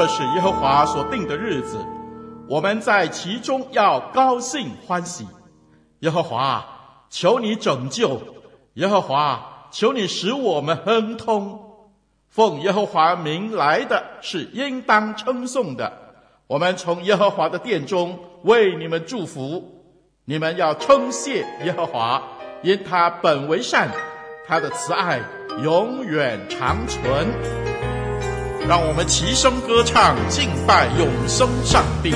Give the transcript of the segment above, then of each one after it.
这是耶和华所定的日子，我们在其中要高兴欢喜。耶和华，求你拯救；耶和华，求你使我们亨通。奉耶和华名来的是应当称颂的。我们从耶和华的殿中为你们祝福。你们要称谢耶和华，因他本为善，他的慈爱永远长存。让我们齐声歌唱，敬拜永生上帝。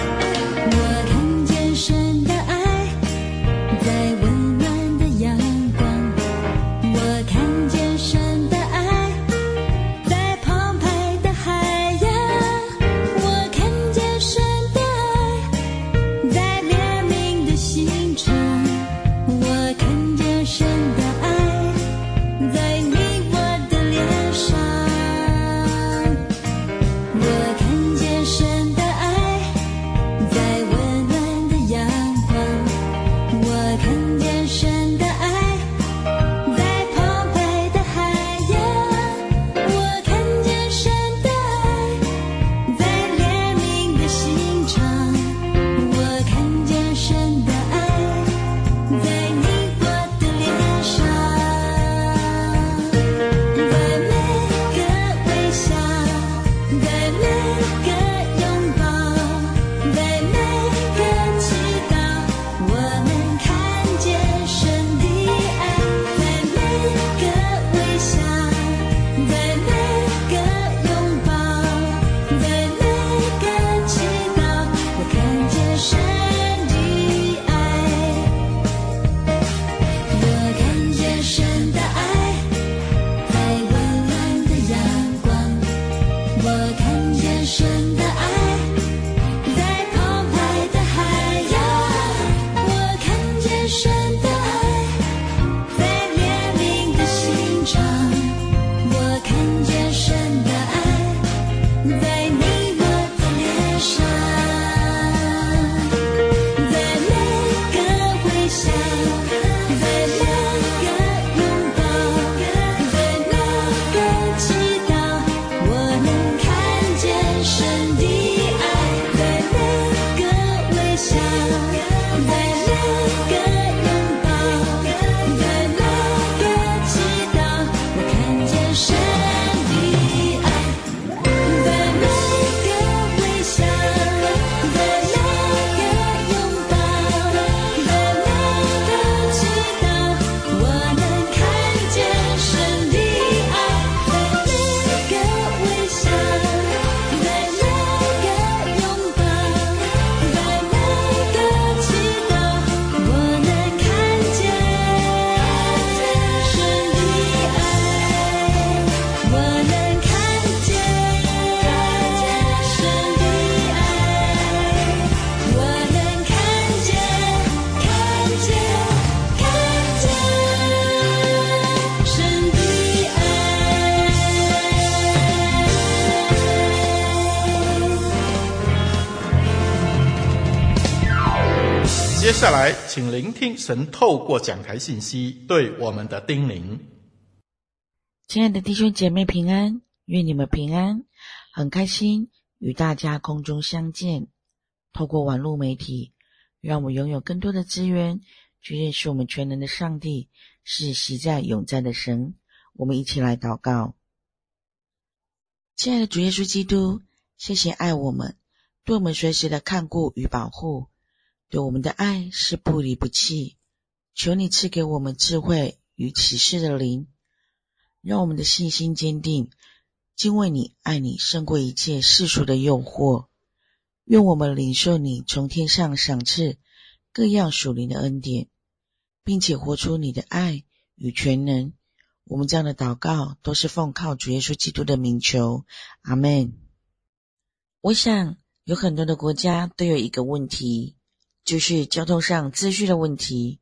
下来，请聆听神透过讲台信息对我们的叮咛。亲爱的弟兄姐妹平安，愿你们平安。很开心与大家空中相见。透过网络媒体，让我们拥有更多的资源，去认识我们全能的上帝是实在永在的神。我们一起来祷告。亲爱的主耶稣基督，谢谢爱我们，对我们随时的看顾与保护。对我们的爱是不离不弃，求你赐给我们智慧与启示的灵，让我们的信心坚定，敬畏你、爱你胜过一切世俗的诱惑。愿我们领受你从天上赏赐各样属灵的恩典，并且活出你的爱与全能。我们这样的祷告都是奉靠主耶稣基督的名求，阿门。我想有很多的国家都有一个问题，就是交通上秩序的问题。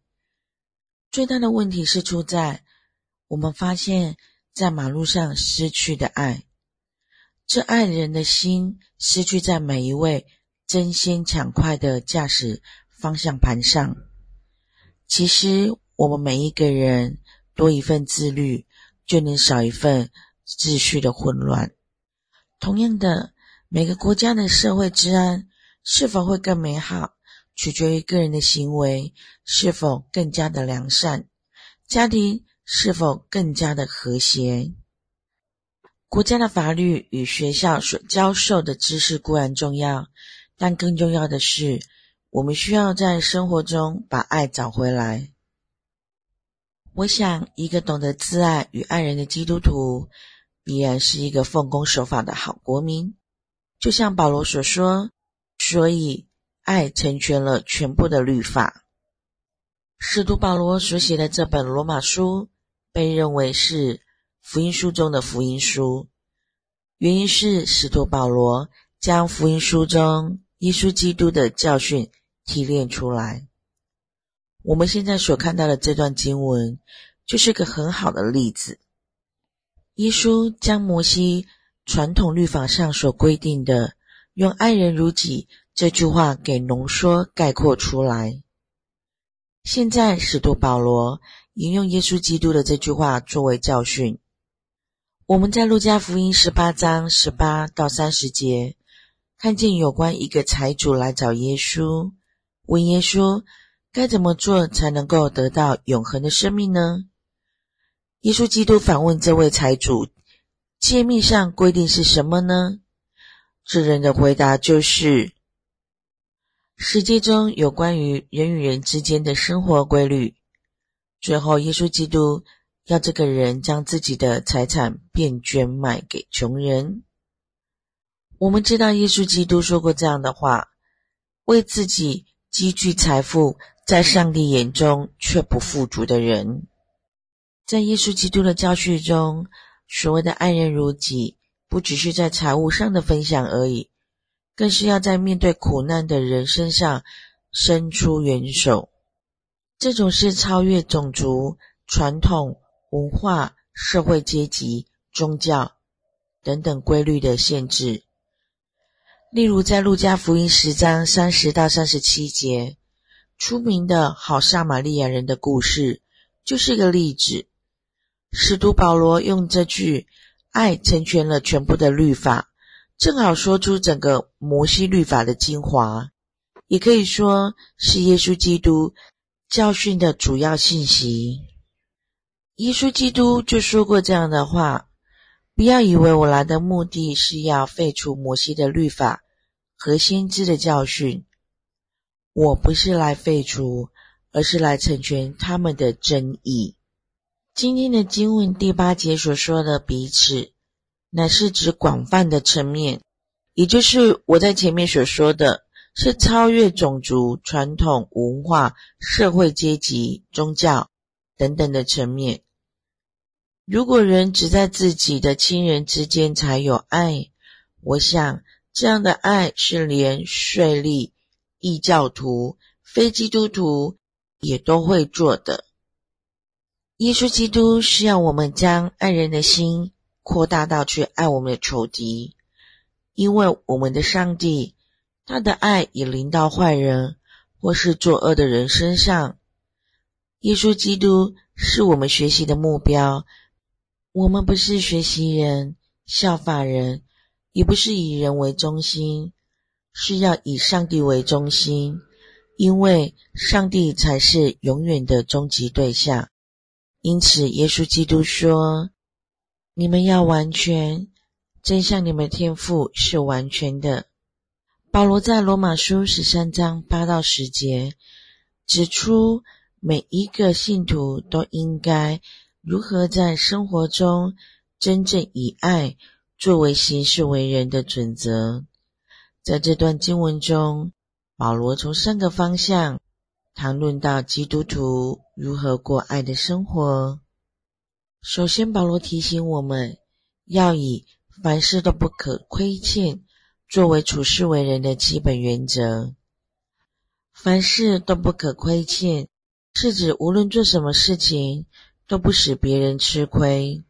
最大的问题是出在我们发现，在马路上失去的爱，这爱人的心失去在每一位争先抢快的驾驶方向盘上。其实，我们每一个人多一份自律，就能少一份秩序的混乱。同样的。每个国家的社会治安是否会更美好，取决于个人的行为是否更加的良善，家庭是否更加的和谐。国家的法律与学校所教授的知识固然重要，但更重要的是，我们需要在生活中把爱找回来。我想，一个懂得自爱与爱人的基督徒，必然是一个奉公守法的好国民。就像保罗所说，所以爱成全了全部的律法。使徒保罗所写的这本罗马书被认为是福音书中的福音书，原因是使徒保罗将福音书中耶稣基督的教训提炼出来。我们现在所看到的这段经文就是个很好的例子。耶稣将摩西。传统律法上所规定的“用爱人如己”这句话给浓缩概括出来。现在使徒保罗引用耶稣基督的这句话作为教训。我们在路加福音十八章十八到三十节看见有关一个财主来找耶稣，问耶稣该怎么做才能够得到永恒的生命呢？耶稣基督反问这位财主。诫命上规定是什么呢？这人的回答就是：世界中有关于人与人之间的生活规律。最后，耶稣基督要这个人将自己的财产变捐卖给穷人。我们知道，耶稣基督说过这样的话：为自己积聚财富，在上帝眼中却不富足的人，在耶稣基督的教训中。所谓的爱人如己，不只是在财务上的分享而已，更是要在面对苦难的人身上伸出援手。这种是超越种族、传统、文化、社会阶级、宗教等等规律的限制。例如，在路加福音十章三十到三十七节，出名的好撒玛利亚人的故事，就是一个例子。使徒保罗用这句“爱成全了全部的律法”，正好说出整个摩西律法的精华，也可以说是耶稣基督教训的主要信息。耶稣基督就说过这样的话：“不要以为我来的目的是要废除摩西的律法和先知的教训，我不是来废除，而是来成全他们的真义。”今天的经文第八节所说的彼此，乃是指广泛的层面，也就是我在前面所说的，是超越种族、传统、文化、社会阶级、宗教等等的层面。如果人只在自己的亲人之间才有爱，我想这样的爱是连税吏、异教徒、非基督徒也都会做的。耶稣基督是要我们将爱人的心扩大到去爱我们的仇敌，因为我们的上帝，他的爱也临到坏人或是作恶的人身上。耶稣基督是我们学习的目标，我们不是学习人、效法人，也不是以人为中心，是要以上帝为中心，因为上帝才是永远的终极对象。因此，耶稣基督说：“你们要完全，真像你们天赋是完全的。”保罗在罗马书十三章八到十节指出，每一个信徒都应该如何在生活中真正以爱作为行事为人的准则。在这段经文中，保罗从三个方向。谈论到基督徒如何过爱的生活，首先，保罗提醒我们要以凡事都不可亏欠作为处事为人的基本原则。凡事都不可亏欠，是指无论做什么事情都不使别人吃亏。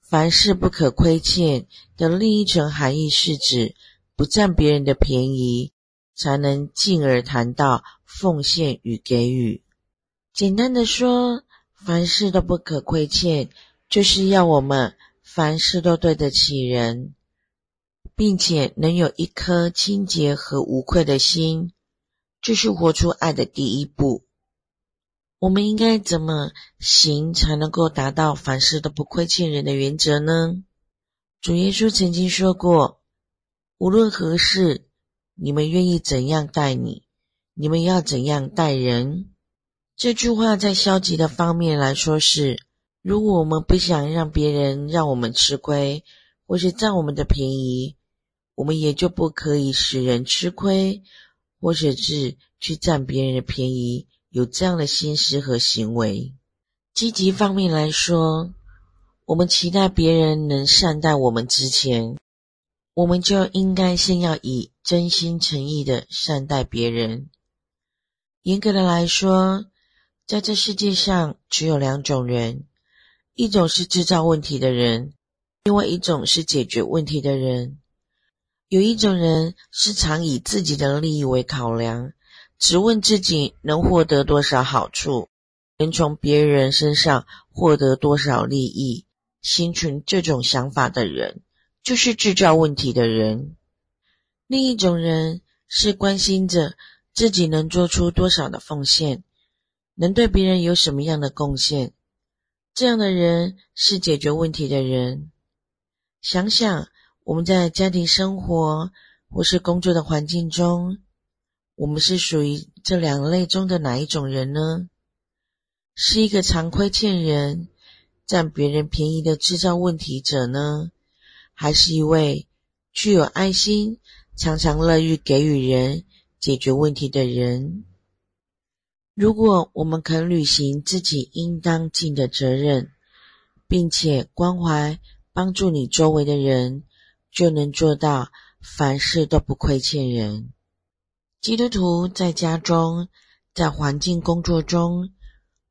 凡事不可亏欠的另一层含义是指不占别人的便宜，才能进而谈到奉献与给予。简单的说，凡事都不可亏欠，就是要我们凡事都对得起人，并且能有一颗清洁和无愧的心。这是活出爱的第一步。我们应该怎么行才能够达到凡事都不亏欠人的原则呢？主耶稣曾经说过：“无论何事，你们愿意怎样待你，你们要怎样待人。”这句话在消极的方面来说是：如果我们不想让别人让我们吃亏，或是占我们的便宜，我们也就不可以使人吃亏。或者是去占别人的便宜，有这样的心思和行为。积极方面来说，我们期待别人能善待我们之前，我们就应该先要以真心诚意的善待别人。严格的来说，在这世界上只有两种人：一种是制造问题的人，另外一种是解决问题的人。有一种人是常以自己的利益为考量，只问自己能获得多少好处，能从别人身上获得多少利益。心存这种想法的人，就是制造问题的人。另一种人是关心着自己能做出多少的奉献，能对别人有什么样的贡献。这样的人是解决问题的人。想想。我们在家庭生活或是工作的环境中，我们是属于这两类中的哪一种人呢？是一个常亏欠人、占别人便宜的制造问题者呢？还是一位具有爱心、常常乐于给予人、解决问题的人？如果我们肯履行自己应当尽的责任，并且关怀帮助你周围的人，就能做到凡事都不亏欠人。基督徒在家中，在环境工作中，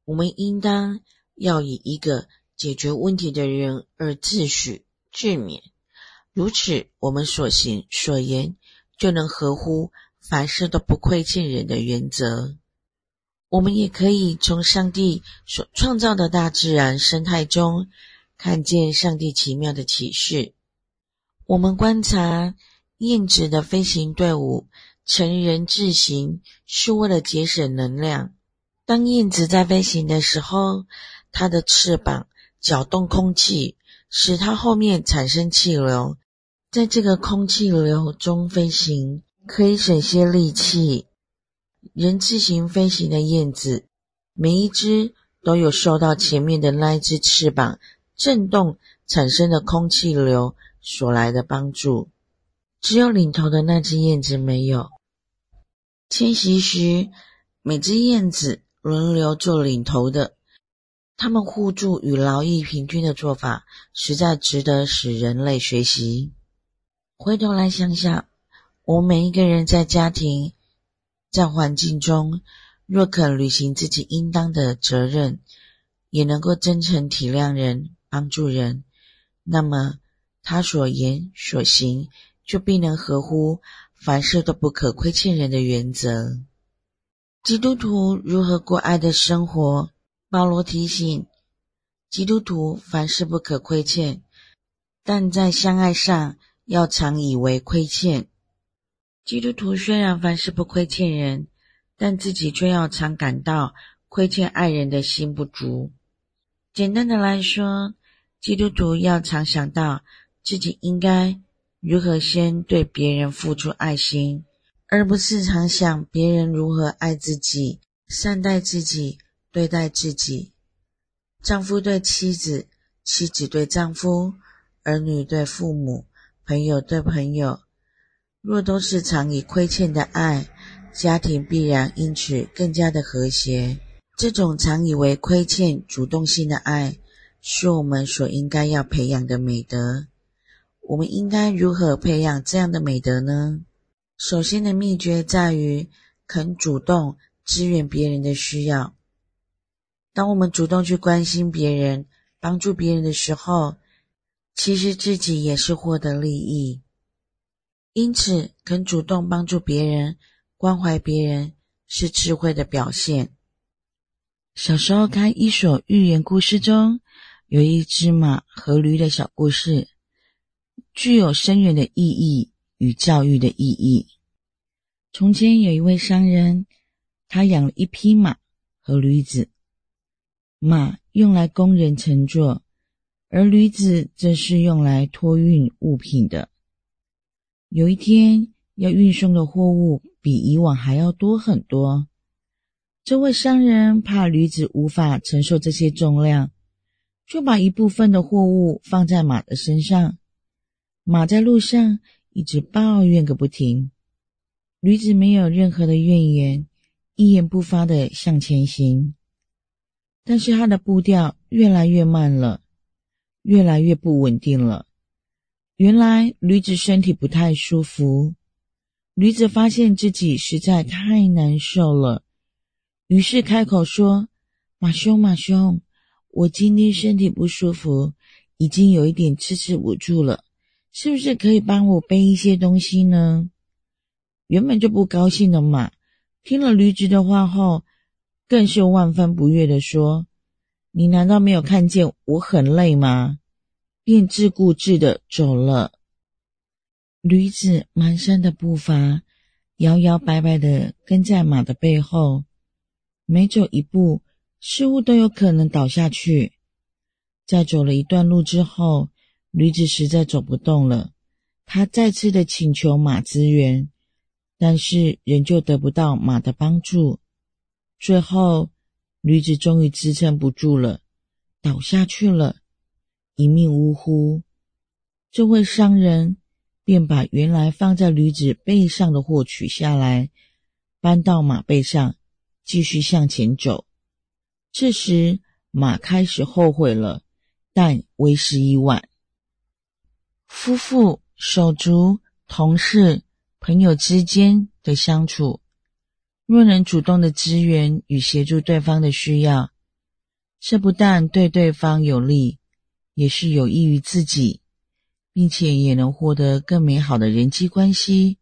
我们应当要以一个解决问题的人而自诩自勉。如此，我们所行所言就能合乎凡事都不亏欠人的原则。我们也可以从上帝所创造的大自然生态中，看见上帝奇妙的启示。我们观察燕子的飞行队伍成人字形，是为了节省能量。当燕子在飞行的时候，它的翅膀搅动空气，使它后面产生气流，在这个空气流中飞行，可以省些力气。人字形飞行的燕子，每一只都有受到前面的那一只翅膀震动产生的空气流所来的帮助，只有领头的那只燕子没有。迁徙时，每只燕子轮流做领头的，它们互助与劳逸平均的做法，实在值得使人类学习。回头来想想，我们每一个人在家庭、在环境中，若肯履行自己应当的责任，也能够真诚体谅人、帮助人，那么，他所言所行，就必能合乎凡事都不可亏欠人的原则。基督徒如何过爱的生活？保罗提醒基督徒凡事不可亏欠，但在相爱上要常以为亏欠。基督徒虽然凡事不亏欠人，但自己却要常感到亏欠爱人的心不足。简单的来说，基督徒要常想到。自己应该如何先对别人付出爱心，而不是常想别人如何爱自己、善待自己、对待自己。丈夫对妻子，妻子对丈夫，儿女对父母，朋友对朋友，若都是常以亏欠的爱，家庭必然因此更加的和谐。这种常以为亏欠、主动性的爱。是我们所应该要培养的美德。我们应该如何培养这样的美德呢？首先的秘诀在于肯主动支援别人的需要。当我们主动去关心别人、帮助别人的时候，其实自己也是获得利益。因此，肯主动帮助别人、关怀别人是智慧的表现。小时候看《伊索寓言故事》中，有一只马和驴的小故事，具有深远的意义与教育的意义。从前有一位商人，他养了一匹马和驴子，马用来供人乘坐，而驴子则是用来托运物品的。有一天，要运送的货物比以往还要多很多。这位商人怕驴子无法承受这些重量，就把一部分的货物放在马的身上。马在路上一直抱怨个不停，驴子没有任何的怨言，一言不发的向前行。但是它的步调越来越慢了，越来越不稳定了。原来驴子身体不太舒服，驴子发现自己实在太难受了。于是开口说：“马兄，马兄，我今天身体不舒服，已经有一点支持不住了，是不是可以帮我背一些东西呢？”原本就不高兴的马，听了驴子的话后，更是万分不悦地说：“你难道没有看见我很累吗？”便自顾自的走了。驴子蹒跚的步伐，摇摇摆摆的跟在马的背后。每走一步，似乎都有可能倒下去。在走了一段路之后，驴子实在走不动了。他再次的请求马支援，但是仍旧得不到马的帮助。最后，驴子终于支撑不住了，倒下去了，一命呜呼。这位商人便把原来放在驴子背上的货取下来，搬到马背上。继续向前走，这时马开始后悔了，但为时已晚。夫妇、手足、同事、朋友之间的相处，若能主动的支援与协助对方的需要，这不但对对方有利，也是有益于自己，并且也能获得更美好的人际关系，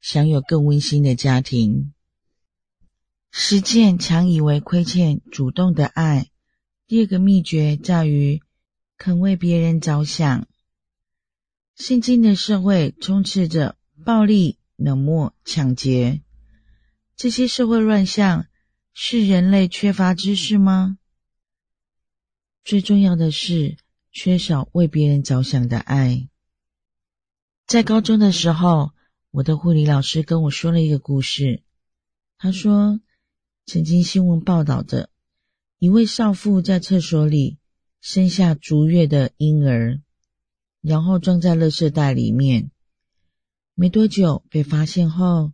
享有更温馨的家庭。实践常以为亏欠主动的爱。第二个秘诀在于肯为别人着想。现今的社会充斥着暴力、冷漠、抢劫，这些社会乱象是人类缺乏知识吗？最重要的是缺少为别人着想的爱。在高中的时候，我的护理老师跟我说了一个故事，他说。曾经新闻报道着一位少妇在厕所里生下足月的婴儿，然后装在垃圾袋里面。没多久被发现后，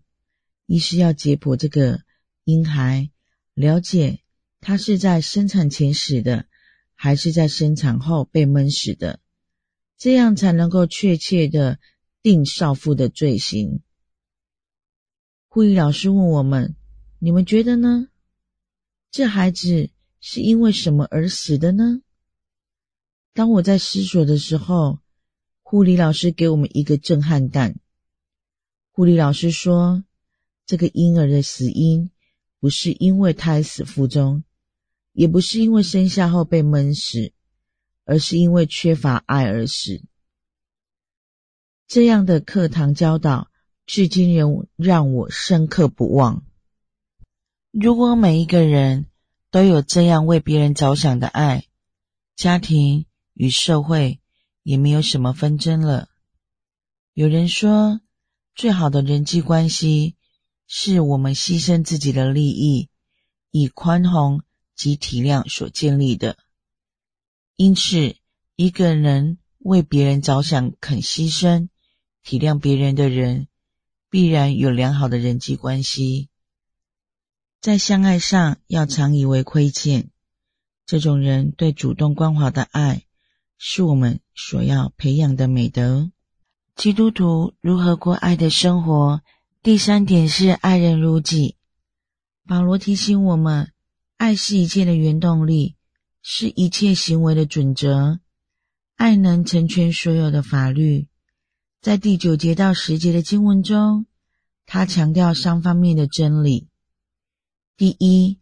医师要解剖这个婴孩，了解他是在生产前死的，还是在生产后被闷死的，这样才能够确切的定少妇的罪行。护理老师问我们。你们觉得呢？这孩子是因为什么而死的呢？当我在思索的时候，护理老师给我们一个震撼感。护理老师说，这个婴儿的死因不是因为胎死腹中，也不是因为生下后被闷死，而是因为缺乏爱而死。这样的课堂教导，至今仍让我深刻不忘。如果每一个人都有这样为别人着想的爱，家庭与社会也没有什么纷争了。有人说，最好的人际关系是我们牺牲自己的利益，以宽宏及体谅所建立的。因此，一个人为别人着想、肯牺牲、体谅别人的人，必然有良好的人际关系。在相爱上要常以为亏欠，这种人对主动关怀的爱，是我们所要培养的美德。基督徒如何过爱的生活？第三点是爱人如己。保罗提醒我们，爱是一切的原动力，是一切行为的准则。爱能成全所有的法律。在第九节到十节的经文中，他强调三方面的真理：第一，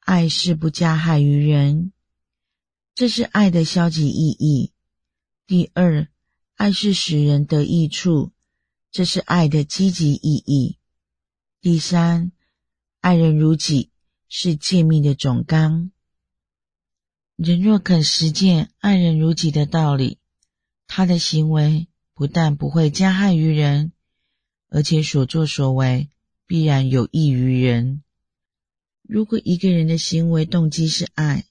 爱是不加害于人，这是爱的消极意义；第二，爱是使人得益处，这是爱的积极意义；第三，爱人如己是诫命的总纲。人若肯实践爱人如己的道理，他的行为不但不会加害于人，而且所作所为必然有益于人。如果一个人的行为动机是爱，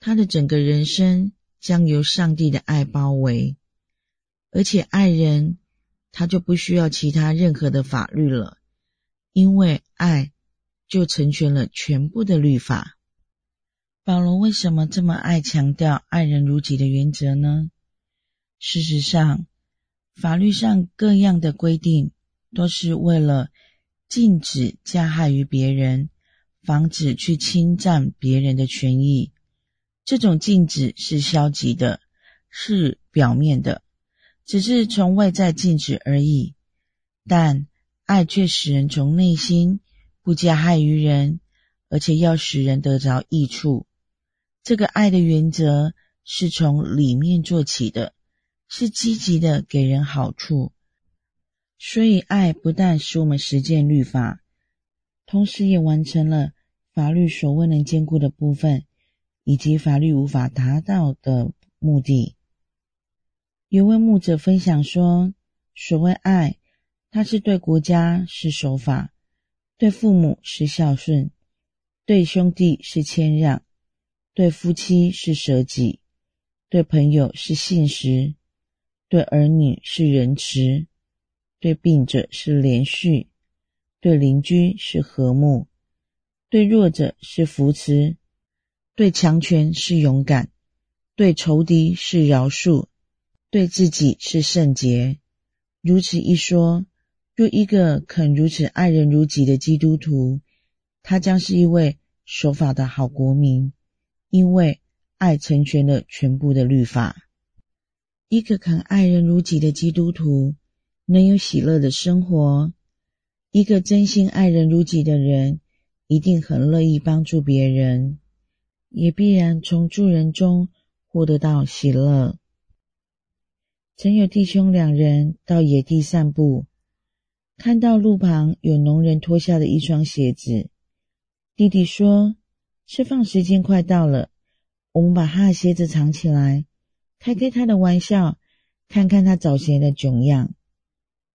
他的整个人生将由上帝的爱包围，而且爱人，他就不需要其他任何的法律了，因为爱就成全了全部的律法。保罗为什么这么爱强调爱人如己的原则呢？事实上，法律上各样的规定都是为了禁止加害于别人，防止去侵占别人的权益。这种禁止是消极的，是表面的，只是从外在禁止而已。但爱却使人从内心不加害于人，而且要使人得着益处。这个爱的原则是从里面做起的，是积极的给人好处。所以，爱不但使我们实践律法，同时也完成了法律所未能兼顾的部分，以及法律无法达到的目的。有位牧者分享说：“所谓爱，它是对国家是守法，对父母是孝顺，对兄弟是谦让。”对夫妻是舍己，对朋友是信实，对儿女是仁慈，对病者是连续，对邻居是和睦，对弱者是扶持，对强权是勇敢，对仇敌是饶恕，对自己是圣洁。如此一说，若一个肯如此爱人如己的基督徒，他将是一位守法的好国民。因为爱成全了全部的律法，一个肯爱人如己的基督徒能有喜乐的生活。一个真心爱人如己的人，一定很乐意帮助别人，也必然从助人中获得到喜乐。曾有弟兄两人到野地散步，看到路旁有农人脱下的一双鞋子，弟弟说。吃饭时间快到了，我们把他的鞋子藏起来，开开他的玩笑，看看他找鞋的窘样。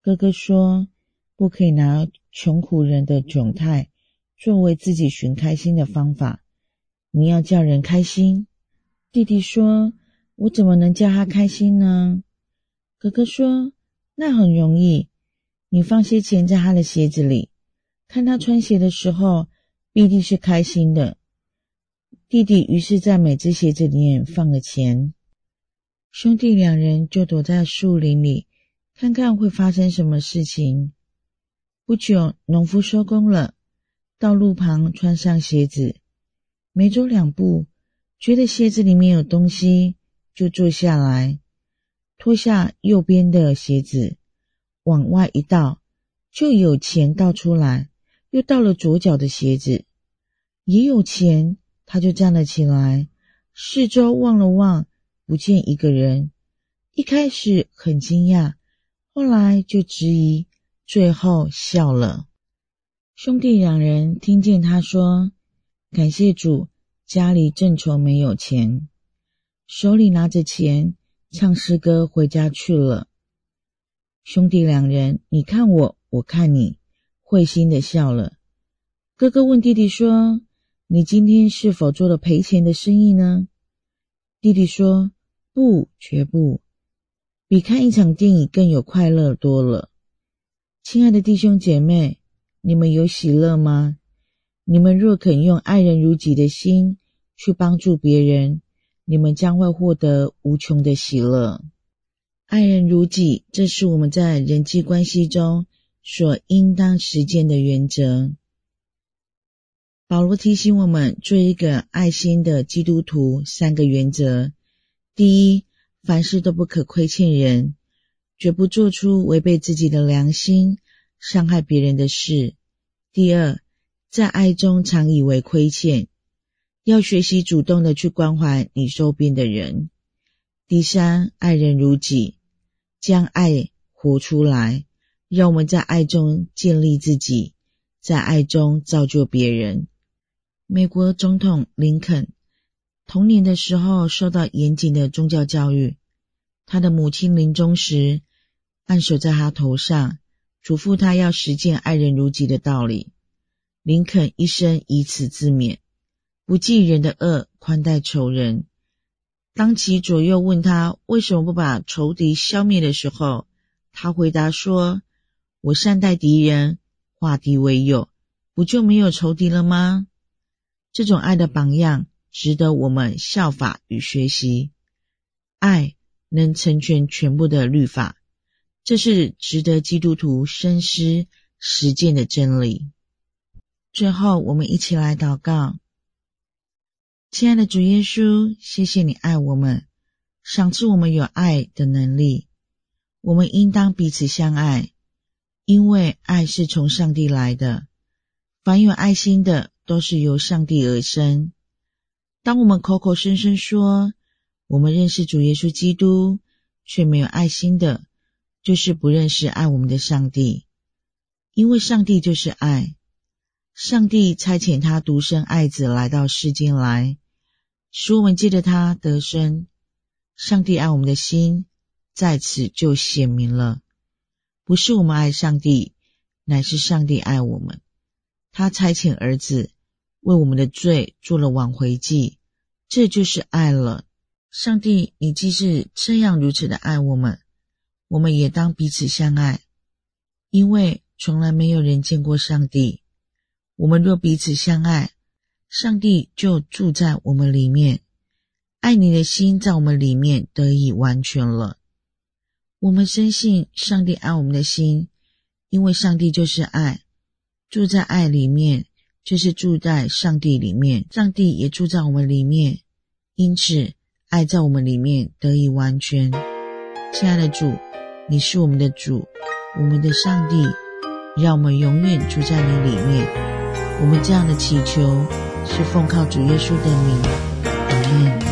哥哥说：“不可以拿穷苦人的窘态作为自己寻开心的方法，你要叫人开心。”弟弟说：“我怎么能叫他开心呢？”哥哥说：“那很容易，你放些钱在他的鞋子里，看他穿鞋的时候必定是开心的。”弟弟于是，在每只鞋子里面放了钱。兄弟两人就躲在树林里，看看会发生什么事情。不久，农夫收工了，到路旁穿上鞋子，没走两步，觉得鞋子里面有东西，就坐下来，脱下右边的鞋子，往外一倒，就有钱倒出来，又倒了左脚的鞋子，也有钱。他就站了起来，四周望了望，不见一个人。一开始很惊讶，后来就质疑，最后笑了。兄弟两人听见他说：“感谢主，家里正愁没有钱。”手里拿着钱，唱诗歌回家去了。兄弟两人，你看我，我看你，会心的笑了。哥哥问弟弟说，你今天是否做了赔钱的生意呢？弟弟说：“不，绝不，比看一场电影更有快乐多了。”亲爱的弟兄姐妹，你们有喜乐吗？你们若肯用爱人如己的心去帮助别人，你们将会获得无穷的喜乐。爱人如己，这是我们在人际关系中所应当实践的原则。保罗提醒我们，做一个爱心的基督徒，三个原则：第一，凡事都不可亏欠人，绝不做出违背自己的良心、伤害别人的事；第二，在爱中常以为亏欠，要学习主动的去关怀你周边的人；第三，爱人如己，将爱活出来，让我们在爱中建立自己，在爱中造就别人。美国总统林肯童年的时候受到严谨的宗教教育，他的母亲临终时按手在他头上，嘱咐他要实践爱人如己的道理。林肯一生以此自勉，不计人的恶，宽待仇人。当其左右问他为什么不把仇敌消灭的时候，他回答说：“我善待敌人，化敌为友，不就没有仇敌了吗？”这种爱的榜样值得我们效法与学习。爱能成全全部的律法，这是值得基督徒深思实践的真理。最后，我们一起来祷告：亲爱的主耶稣，谢谢你爱我们，赏赐我们有爱的能力。我们应当彼此相爱，因为爱是从上帝来的。凡有爱心的，都是由上帝而生。当我们口口声声说我们认识主耶稣基督，却没有爱心的，就是不认识爱我们的上帝。因为上帝就是爱，上帝差遣他独生爱子来到世间来，使我们借着他得生。上帝爱我们的心在此就显明了，不是我们爱上帝，乃是上帝爱我们。他差遣儿子为我们的罪做了挽回祭，这就是爱了。上帝，你既是这样如此的爱我们，我们也当彼此相爱，因为从来没有人见过上帝。我们若彼此相爱，上帝就住在我们里面，爱你的心在我们里面得以完全了。我们深信上帝爱我们的心，因为上帝就是爱。住在爱里面，就是住在上帝里面，上帝也住在我们里面，因此爱在我们里面得以完全。亲爱的主，你是我们的主，我们的上帝，让我们永远住在你里面。我们这样的祈求，是奉靠主耶稣的名，阿门。